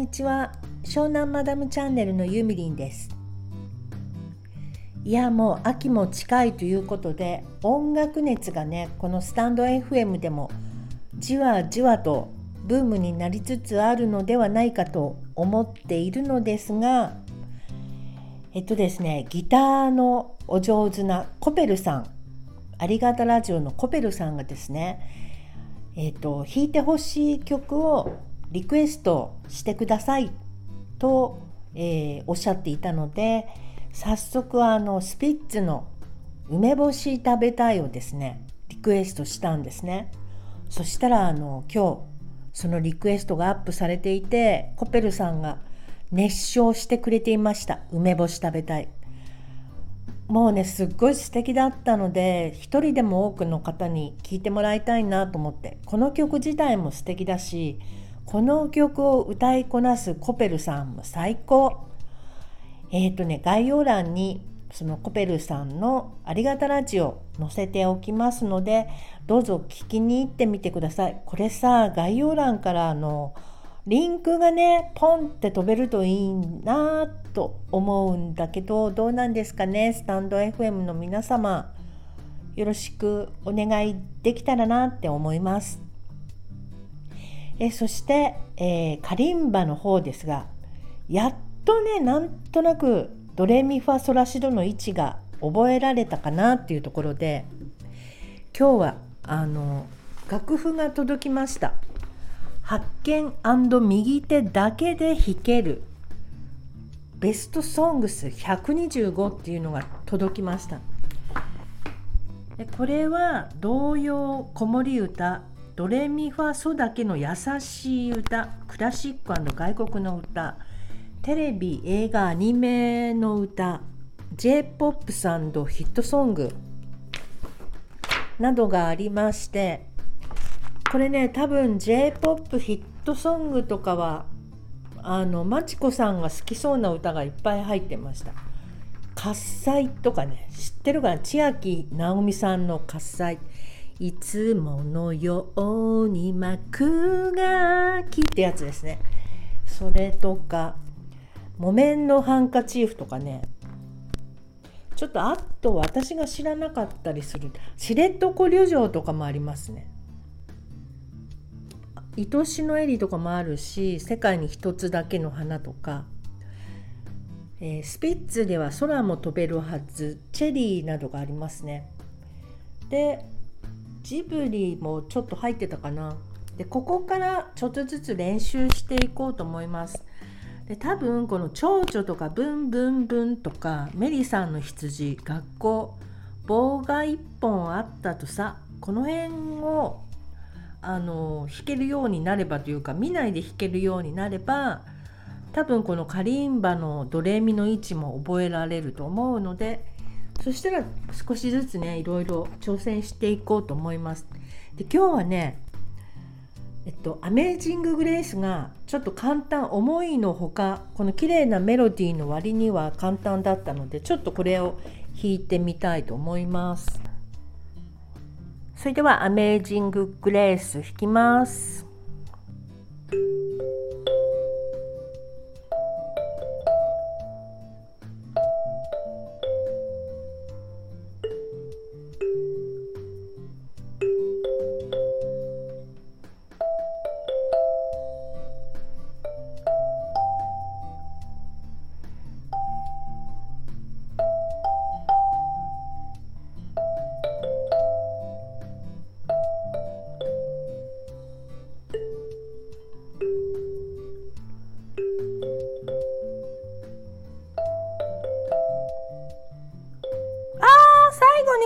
にちは。湘南マダムチャンネルのゆみりんです。いやもう秋も近いということで音楽熱がねこのスタンド FM でもじわじわとブームになりつつあるのではないかと思っているのですがえっとですねギターのお上手なコペルさんありがたラジオのコペルさんがですねえっと弾いてほしい曲をリクエストしてください。と、えー、おっしゃっていたので早速あのスピッツの梅干し食べたいをですねリクエストしたんですね。そしたらあの今日そのリクエストがアップされていてコペルさんが熱唱してくれていました。梅干し食べたい。もうねすっごい素敵だったので一人でも多くの方に聴いてもらいたいなと思ってこの曲自体も素敵だしこの曲を歌いこなすコペルさんも最高。えっ、ー、とね概要欄にそのコペルさんのありがたラジオ載せておきますのでどうぞ聞きに行ってみてください。これさ概要欄からのリンクがねポンって飛べるといいなと思うんだけどどうなんですかね？スタンド FM の皆様よろしくお願いできたらなって思います。えそして、えー、カリンバの方ですがやっとねなんとなくドレミファソラシドの位置が覚えられたかなっていうところで今日はあの楽譜が届きました。発見右手だけで弾けるベストソングス125っていうのが届きました。でこれは童謡子守歌ドレミファソだけの優しい歌クラシック外国の歌テレビ映画アニメの歌 j p o p サンドヒットソングなどがありましてこれね多分 j p o p ヒットソングとかはあのマチコさんが好きそうな歌がいっぱい入ってました。喝采とかね知ってるかな？千秋直美さんの喝采いつものように幕がきってやつですね。それとか木綿のハンカチーフとかね。ちょっとあと私が知らなかったりする知床旅情とかもありますね。愛しのエリとかもあるし世界に一つだけの花とか、えー、スピッツでは空も飛べるはずチェリーなどがありますね。でジブリもちょっと入ってたかな。でここからちょっとずつ練習していこうと思います。で多分この蝶々とかブンブンブンとかメリさんの羊学校棒が1本あったとさこの辺をあの弾けるようになればというか見ないで弾けるようになれば多分このカリンバのドレミの位置も覚えられると思うのでそしたら少しずつねいろいろ挑戦していこうと思います。で今日はねえっと、アメージング・グレースがちょっと簡単思いのほかこの綺麗なメロディーの割には簡単だったのでちょっとこれを弾いてみたいと思いますそれではアメージング・グレース弾きます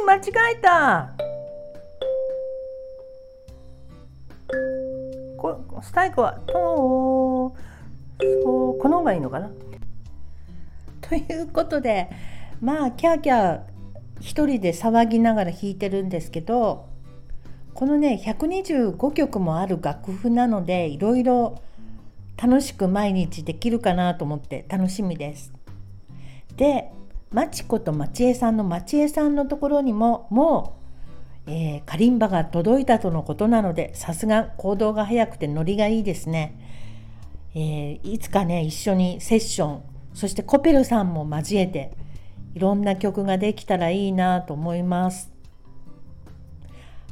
間違えたこ最後は「とそうこの方がいいのかなということでまあキャーキャー一人で騒ぎながら弾いてるんですけどこのね125曲もある楽譜なのでいろいろ楽しく毎日できるかなと思って楽しみです。でマチコとマチエさんのマチエさんのところにももう、えー、カリンバが届いたとのことなのでさすが行動が早くてノリがいいですね。えー、いつかね一緒にセッションそしてコペルさんも交えていろんな曲ができたらいいなと思います。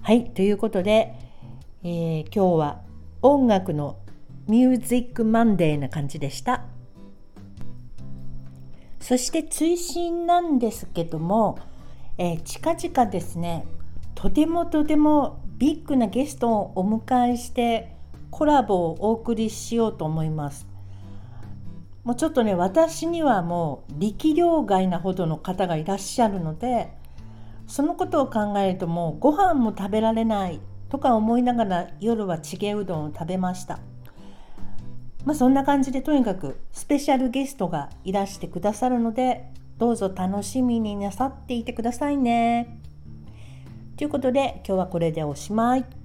はいということで、えー、今日は音楽のミュージックマンデーな感じでした。そして追伸なんですけども、えー、近々ですねとてもとてもビッグなゲストをお迎えしてコラボをお送りしようと思います。もうちょっとね私にはもう力量外なほどの方がいらっしゃるのでそのことを考えるともうご飯も食べられないとか思いながら夜はチゲうどんを食べました。まあ、そんな感じでとにかくスペシャルゲストがいらしてくださるのでどうぞ楽しみになさっていてくださいね。ということで今日はこれでおしまい。